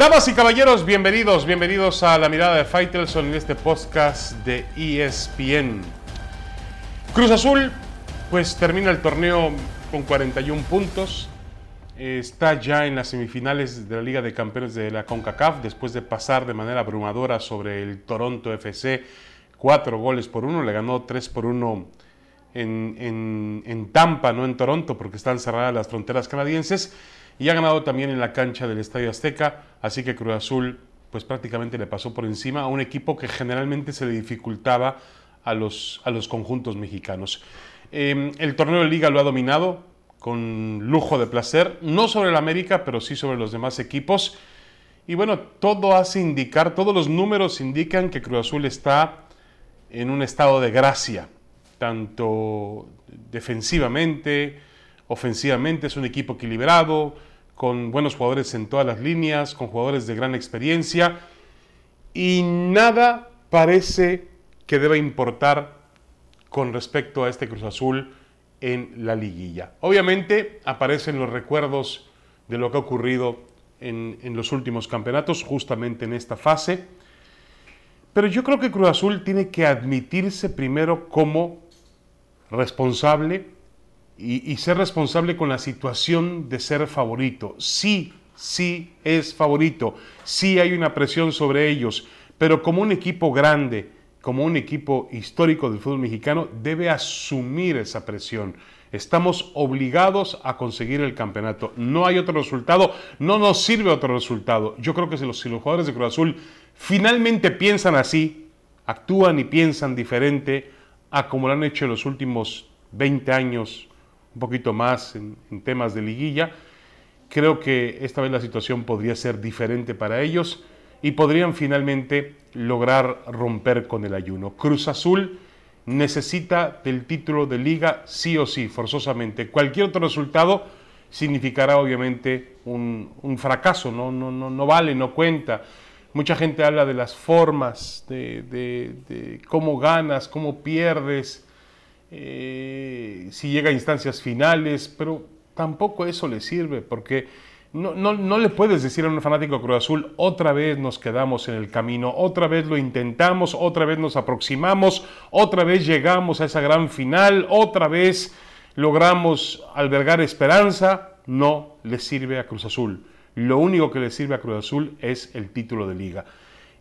Damas y caballeros, bienvenidos, bienvenidos a la mirada de Faitelson en este podcast de ESPN. Cruz Azul, pues termina el torneo con 41 puntos. Está ya en las semifinales de la Liga de Campeones de la CONCACAF después de pasar de manera abrumadora sobre el Toronto FC. Cuatro goles por uno, le ganó tres por uno en, en Tampa, no en Toronto, porque están cerradas las fronteras canadienses y ha ganado también en la cancha del Estadio Azteca, así que Cruz Azul pues prácticamente le pasó por encima a un equipo que generalmente se le dificultaba a los, a los conjuntos mexicanos. Em, el torneo de liga lo ha dominado con lujo de placer, no sobre el América, pero sí sobre los demás equipos. Y bueno, todo hace indicar, todos los números indican que Cruz Azul está en un estado de gracia, tanto defensivamente, ofensivamente, es un equipo equilibrado, con buenos jugadores en todas las líneas, con jugadores de gran experiencia, y nada parece que deba importar con respecto a este Cruz Azul en la liguilla. Obviamente aparecen los recuerdos de lo que ha ocurrido en, en, los últimos campeonatos, justamente en esta fase, pero yo creo que Cruz Azul tiene que admitirse primero como responsable y, ser responsable con la situación de ser favorito. Sí, sí es favorito, sí hay una presión sobre ellos, pero como un equipo grande, como un equipo histórico del fútbol mexicano, debe asumir esa presión. Estamos obligados a conseguir el campeonato. No hay otro resultado, no nos sirve otro resultado. Yo creo que si los, si los jugadores de Cruz Azul finalmente piensan así, actúan y piensan diferente a como lo han hecho en los últimos 20 años, un poquito más en, temas de liguilla. Creo que esta vez la situación podría ser diferente para ellos y podrían finalmente lograr romper con el ayuno. Cruz Azul necesita del título de liga sí o sí, forzosamente. Cualquier otro resultado significará obviamente un, fracaso, ¿no? No, no, no, vale, no cuenta. Mucha gente habla de las formas, de, cómo ganas, cómo pierdes, eh, si llega a instancias finales, pero tampoco eso le sirve, porque no, no, le puedes decir a un fanático Cruz Azul, otra vez nos quedamos en el camino, otra vez lo intentamos, otra vez nos aproximamos, otra vez llegamos a esa gran final, otra vez logramos albergar esperanza, no le sirve a Cruz Azul. Lo único que le sirve a Cruz Azul es el título de liga.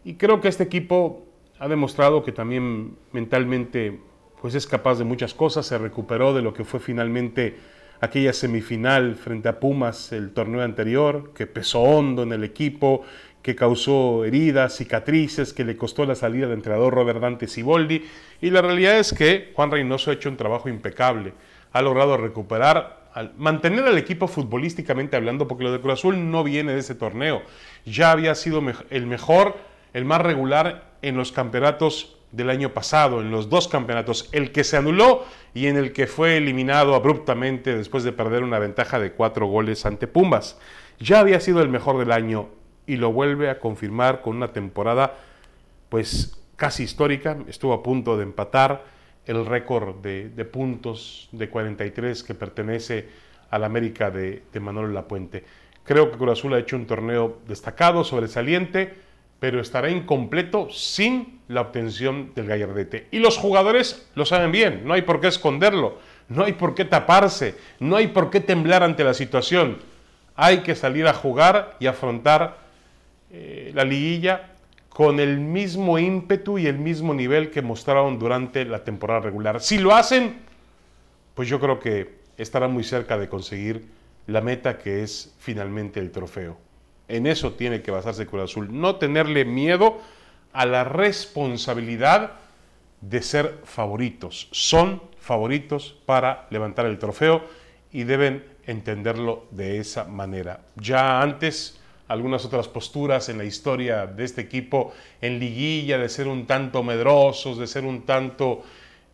Y creo que este equipo ha demostrado que también mentalmente pues es capaz de muchas cosas, se recuperó de lo que fue finalmente aquella semifinal frente a Pumas el torneo anterior, que pesó hondo en el equipo, que causó heridas, cicatrices, que le costó la salida del entrenador Robert Dante Siboldi. Y la realidad es que Juan Reynoso ha hecho un trabajo impecable. Ha logrado recuperar, mantener al equipo futbolísticamente hablando, porque lo de Cruz Azul no viene de ese torneo. Ya había sido el mejor, el más regular en los campeonatos del año pasado, en los dos campeonatos, el que se anuló y en el que fue eliminado abruptamente después de perder una ventaja de cuatro goles ante Pumbas. Ya había sido el mejor del año y lo vuelve a confirmar con una temporada pues casi histórica, estuvo a punto de empatar el récord de, puntos de 43 que pertenece al América de, de Manuel Lapuente. Creo que Cruz Azul ha hecho un torneo destacado, sobresaliente, pero estará incompleto sin la obtención del gallardete. Y los jugadores lo saben bien, no hay por qué esconderlo, no hay por qué taparse, no hay por qué temblar ante la situación. Hay que salir a jugar y afrontar eh, la liguilla con el mismo ímpetu y el mismo nivel que mostraron durante la temporada regular. Si lo hacen, pues yo creo que estarán muy cerca de conseguir la meta que es finalmente el trofeo. En eso tiene que basarse Cruz Azul. No tenerle miedo a la responsabilidad de ser favoritos. Son favoritos para levantar el trofeo y deben entenderlo de esa manera. Ya antes, algunas otras posturas en la historia de este equipo en liguilla, de ser un tanto medrosos, de ser un tanto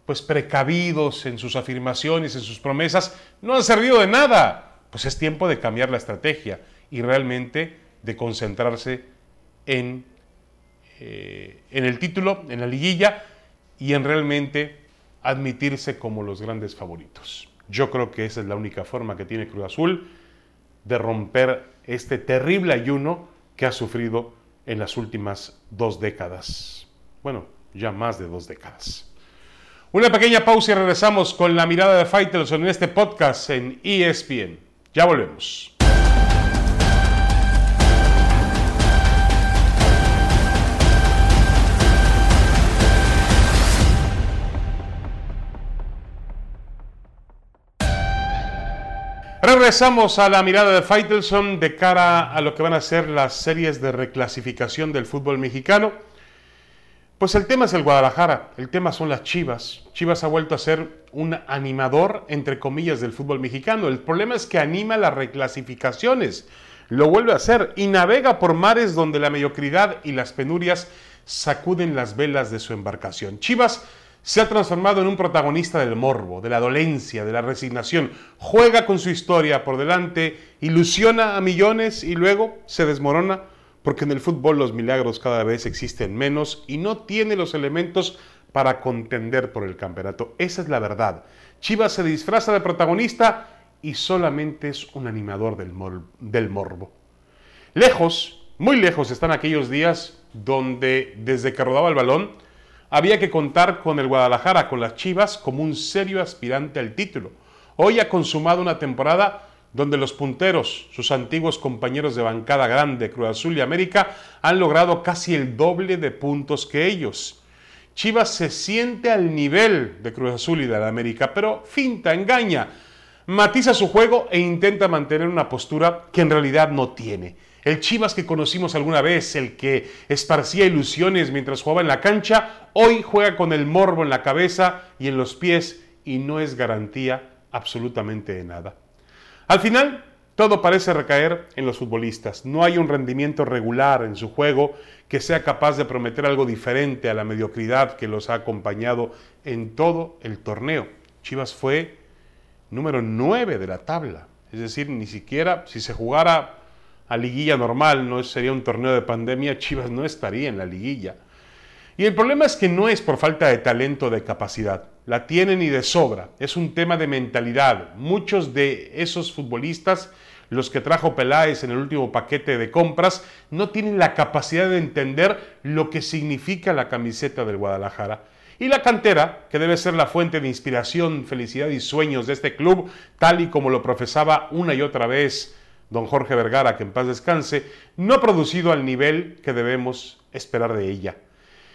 pues precavidos en sus afirmaciones, en sus promesas, no han servido de nada. Pues es tiempo de cambiar la estrategia y realmente de concentrarse en, eh, en el título, en la liguilla y en realmente admitirse como los grandes favoritos. Yo creo que esa es la única forma que tiene Cruz Azul de romper este terrible ayuno que ha sufrido en las últimas dos décadas. Bueno, ya más de dos décadas. Una pequeña pausa y regresamos con la mirada de Faitelson en este podcast en ESPN. Ya volvemos. Regresamos a la mirada de Faitelson de cara a lo que van a ser las series de reclasificación del fútbol mexicano. Pues el tema es el Guadalajara, el tema son las Chivas. Chivas ha vuelto a ser un animador, entre comillas, del fútbol mexicano. El problema es que anima las reclasificaciones, lo vuelve a hacer y navega por mares donde la mediocridad y las penurias sacuden las velas de su embarcación. Chivas se ha transformado en un protagonista del morbo, de la dolencia, de la resignación. Juega con su historia por delante, ilusiona a millones y luego se desmorona porque en el fútbol los milagros cada vez existen menos y no tiene los elementos para contender por el campeonato. Esa es la verdad. Chivas se disfraza de protagonista y solamente es un animador del, del morbo. Lejos, muy lejos están aquellos días donde desde que rodaba el balón, había que contar con el Guadalajara, con las Chivas, como un serio aspirante al título. Hoy ha consumado una temporada donde los punteros, sus antiguos compañeros de bancada grande, Cruz Azul y América, han logrado casi el doble de puntos que ellos. Chivas se siente al nivel de Cruz Azul y de la América, pero finta, engaña, matiza su juego e intenta mantener una postura que en realidad no tiene. El Chivas que conocimos alguna vez, el que esparcía ilusiones mientras jugaba en la cancha, hoy juega con el morbo en la cabeza y en los pies y no es garantía absolutamente de nada. Al final, todo parece recaer en los futbolistas. No hay un rendimiento regular en su juego que sea capaz de prometer algo diferente a la mediocridad que los ha acompañado en todo el torneo. Chivas fue número 9 de la tabla. Es decir, ni siquiera si se jugara a liguilla normal, no sería un torneo de pandemia, Chivas no estaría en la liguilla. Y el problema es que no es por falta de talento o de capacidad, la tienen y de sobra, es un tema de mentalidad. Muchos de esos futbolistas, los que trajo Peláez en el último paquete de compras, no tienen la capacidad de entender lo que significa la camiseta del Guadalajara. Y la cantera, que debe ser la fuente de inspiración, felicidad y sueños de este club, tal y como lo profesaba una y otra vez don Jorge Vergara, que en paz descanse, no ha producido al nivel que debemos esperar de ella.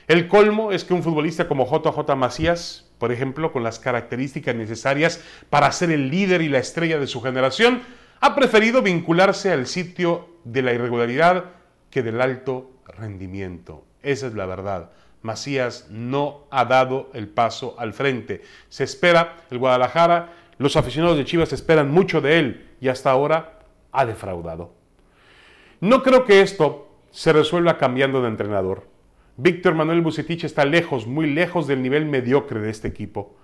El colmo es que un futbolista como JJ Macías, por ejemplo, con las características necesarias para ser el líder y la estrella de su generación, ha preferido vincularse al sitio de la irregularidad que del alto rendimiento. Esa es la verdad. Macías no ha dado el paso al frente. Se espera, el Guadalajara, los aficionados de Chivas esperan mucho de él y hasta ahora ha defraudado. No creo que esto se resuelva cambiando de entrenador. Víctor Manuel Bucetich está lejos, muy lejos del nivel mediocre de este equipo.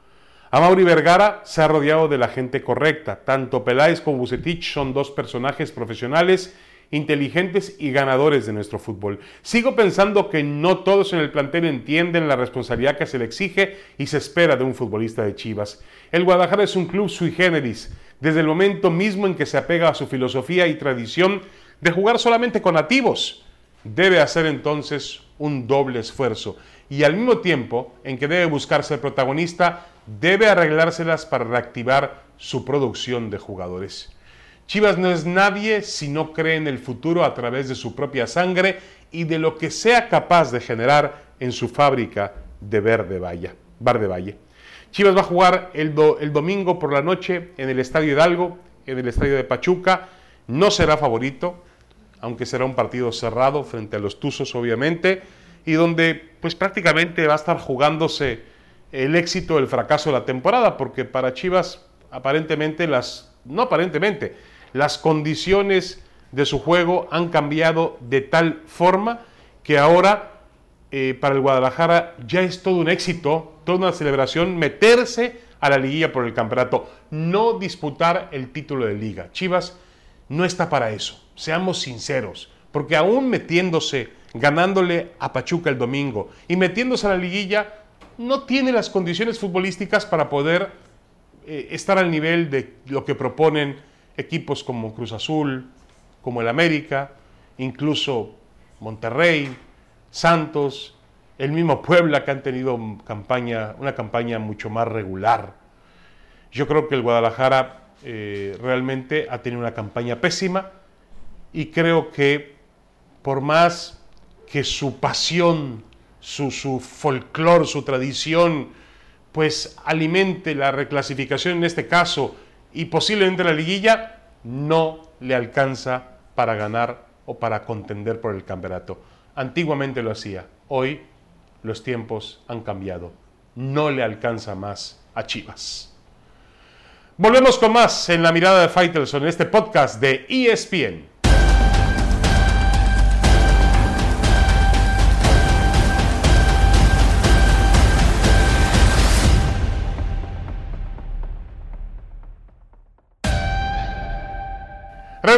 A Mauri Vergara se ha rodeado de la gente correcta. Tanto Peláez como Bucetich son dos personajes profesionales, inteligentes y ganadores de nuestro fútbol. Sigo pensando que no todos en el plantel entienden la responsabilidad que se le exige y se espera de un futbolista de Chivas. El Guadalajara es un club sui generis desde el momento mismo en que se apega a su filosofía y tradición de jugar solamente con nativos. Debe hacer entonces un doble esfuerzo y al mismo tiempo en que debe buscar ser protagonista, debe arreglárselas para reactivar su producción de jugadores. Chivas no es nadie si no cree en el futuro a través de su propia sangre y de lo que sea capaz de generar en su fábrica de Verde Valle. Verde Valle. Chivas va a jugar el, el domingo por la noche en el Estadio Hidalgo, en el Estadio de Pachuca. No será favorito, aunque será un partido cerrado frente a los Tuzos, obviamente, y donde pues prácticamente va a estar jugándose el éxito o el fracaso de la temporada, porque para Chivas aparentemente las, no aparentemente, las condiciones de su juego han cambiado de tal forma que ahora eh, para el Guadalajara ya es todo un éxito, toda una celebración, meterse a la liguilla por el campeonato, no disputar el título de liga. Chivas no está para eso, seamos sinceros, porque aún metiéndose, ganándole a Pachuca el domingo y metiéndose a la liguilla, no tiene las condiciones futbolísticas para poder eh, estar al nivel de lo que proponen equipos como Cruz Azul, como el América, incluso Monterrey, Santos, el mismo Puebla que han tenido campaña, una campaña mucho más regular. Yo creo que el Guadalajara eh, realmente ha tenido una campaña pésima y creo que por más que su pasión, su, su folclor, su tradición, pues alimente la reclasificación en este caso y posiblemente la liguilla, no le alcanza para ganar o para contender por el campeonato. Antiguamente lo hacía, hoy los tiempos han cambiado. No le alcanza más a Chivas. Volvemos con más en la mirada de Faitelson en este podcast de ESPN.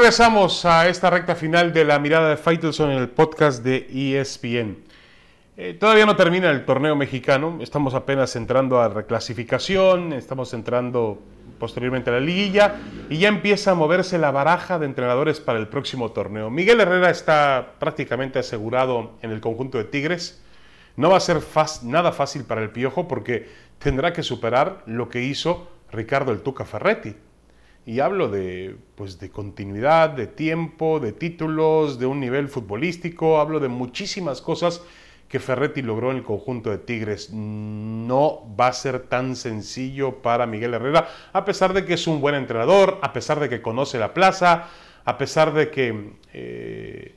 Regresamos a esta recta final de la mirada de Faitelson en el podcast de ESPN. Eh, todavía no termina el torneo mexicano, estamos apenas entrando a reclasificación, estamos entrando posteriormente a la liguilla y ya empieza a moverse la baraja de entrenadores para el próximo torneo. Miguel Herrera está prácticamente asegurado en el conjunto de Tigres. No va a ser nada fácil para el Piojo porque tendrá que superar lo que hizo Ricardo el Tuca Ferretti. Y hablo de, pues, de continuidad, de tiempo, de títulos, de un nivel futbolístico, hablo de muchísimas cosas que Ferretti logró en el conjunto de Tigres. No va a ser tan sencillo para Miguel Herrera, a pesar de que es un buen entrenador, a pesar de que conoce la plaza, a pesar de que eh,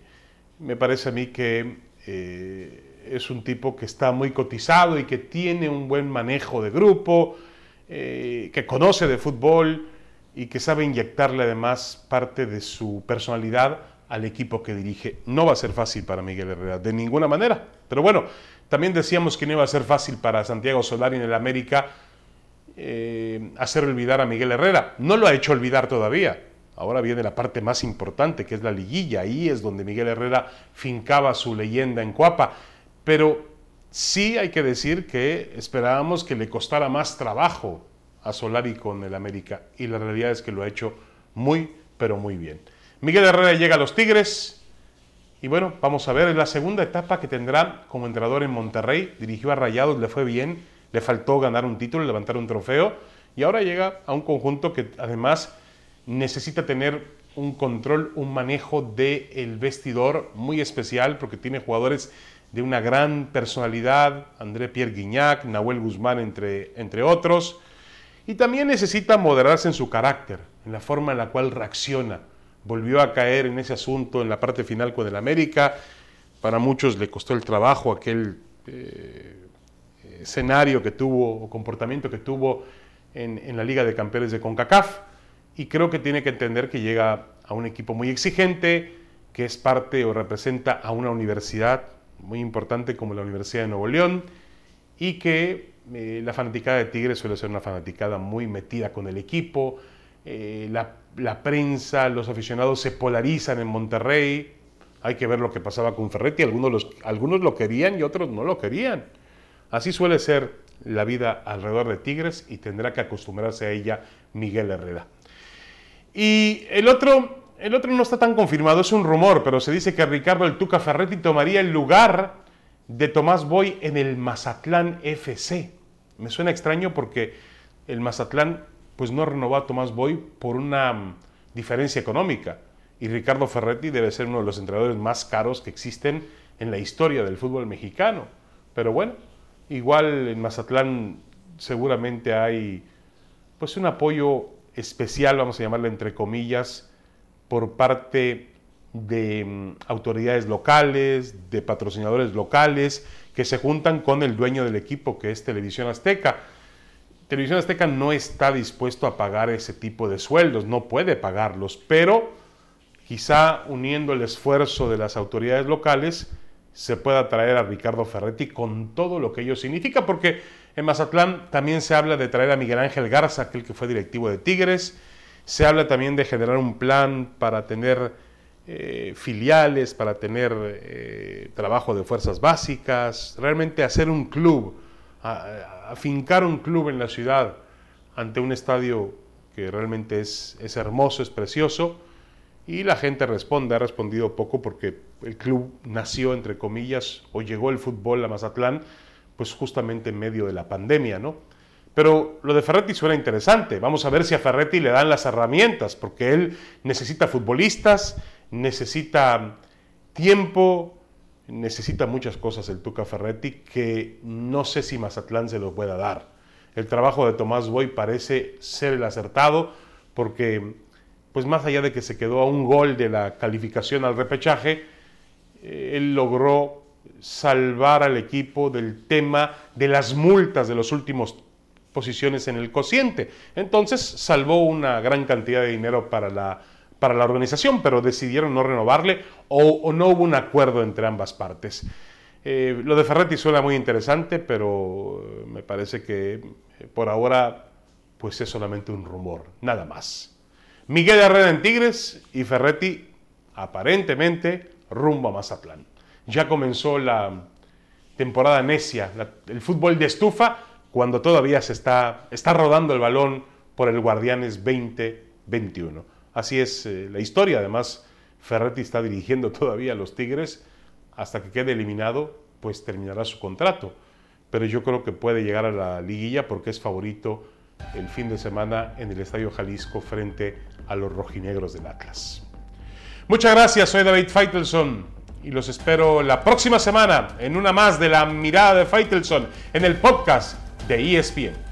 me parece a mí que eh, es un tipo que está muy cotizado y que tiene un buen manejo de grupo, eh, que conoce de fútbol y que sabe inyectarle además parte de su personalidad al equipo que dirige. No va a ser fácil para Miguel Herrera, de ninguna manera. Pero bueno, también decíamos que no iba a ser fácil para Santiago Solari en el América eh, hacer olvidar a Miguel Herrera. No lo ha hecho olvidar todavía. Ahora viene la parte más importante, que es la liguilla. Ahí es donde Miguel Herrera fincaba su leyenda en Cuapa. Pero sí hay que decir que esperábamos que le costara más trabajo a Solari con el América. Y la realidad es que lo ha hecho muy, pero muy bien. Miguel Herrera llega a los Tigres. Y bueno, vamos a ver, la segunda etapa que tendrá como entrenador en Monterrey. Dirigió a Rayados, le fue bien, le faltó ganar un título, levantar un trofeo. Y ahora llega a un conjunto que además necesita tener un control, un manejo del el vestidor muy especial porque tiene jugadores de una gran personalidad, André Pierre Guignac, Nahuel Guzmán, entre, entre otros. Y también necesita moderarse en su carácter, en la forma en la cual reacciona volvió a caer en ese asunto en la parte final con el América. Para muchos le costó el trabajo aquel eh, escenario que tuvo o comportamiento que tuvo en, la Liga de Campeones de CONCACAF. Y creo que tiene que entender que llega a un equipo muy exigente, que es parte o representa a una universidad muy importante como la Universidad de Nuevo León y que eh, la fanaticada de Tigres suele ser una fanaticada muy metida con el equipo, eh, la, prensa, los aficionados se polarizan en Monterrey. Hay que ver lo que pasaba con Ferretti. Algunos, los, algunos lo querían y otros no lo querían. Así suele ser la vida alrededor de Tigres y tendrá que acostumbrarse a ella Miguel Herrera. Y el otro, el otro no está tan confirmado, es un rumor, pero se dice que Ricardo el Tuca Ferretti tomaría el lugar de Tomás Boy en el Mazatlán FC. Me suena extraño porque el Mazatlán pues no renovó a Tomás Boy por una mm, diferencia económica. Y Ricardo Ferretti debe ser uno de los entrenadores más caros que existen en la historia del fútbol mexicano. Pero bueno, igual en Mazatlán seguramente hay pues un apoyo especial, vamos a llamarlo entre comillas, por parte de mm, autoridades locales, de patrocinadores locales, que se juntan con el dueño del equipo, que es Televisión Azteca. Televisión Azteca no está dispuesto a pagar ese tipo de sueldos, no puede pagarlos, pero quizá uniendo el esfuerzo de las autoridades locales se pueda traer a Ricardo Ferretti con todo lo que ello significa, porque en Mazatlán también se habla de traer a Miguel Ángel Garza, aquel que fue directivo de Tigres, se habla también de generar un plan para tener eh, filiales, para tener eh, trabajo de fuerzas básicas, realmente hacer un club afincar un club en la ciudad ante un estadio que realmente es, es hermoso, es precioso, Y la gente responde, ha respondido poco porque el club nació, entre comillas, o llegó el fútbol a Mazatlán, pues justamente en medio de la pandemia, ¿no? Pero lo de Ferretti suena interesante. Vamos a ver si a Ferretti le dan las herramientas, porque él necesita futbolistas, necesita tiempo, necesita muchas cosas el Tuca Ferretti que no sé si Mazatlán se lo pueda dar. El trabajo de Tomás Boy parece ser el acertado, porque pues más allá de que se quedó a un gol de la calificación al repechaje, eh, él logró salvar al equipo del tema de las multas de los últimos posiciones en el cociente. Entonces salvó una gran cantidad de dinero para la, para la organización, pero decidieron no renovarle o, no hubo un acuerdo entre ambas partes. Eh, lo de Ferretti suena muy interesante, pero me parece que eh, por ahora pues es solamente un rumor, nada más. Miguel Herrera en Tigres y Ferretti aparentemente rumbo a Mazatlán. Ya comenzó la temporada necia, el fútbol de estufa, cuando todavía se está, está rodando el balón por el Guardianes 2021. Así es eh, la historia. Además, Ferretti está dirigiendo todavía a los Tigres. Hasta que quede eliminado, pues terminará su contrato. Pero yo creo que puede llegar a la liguilla porque es favorito el fin de semana en el Estadio Jalisco frente a los rojinegros del Atlas. Muchas gracias, soy David Feitelson y los espero la próxima semana en una más de la mirada de Feitelson en el podcast de ESPN.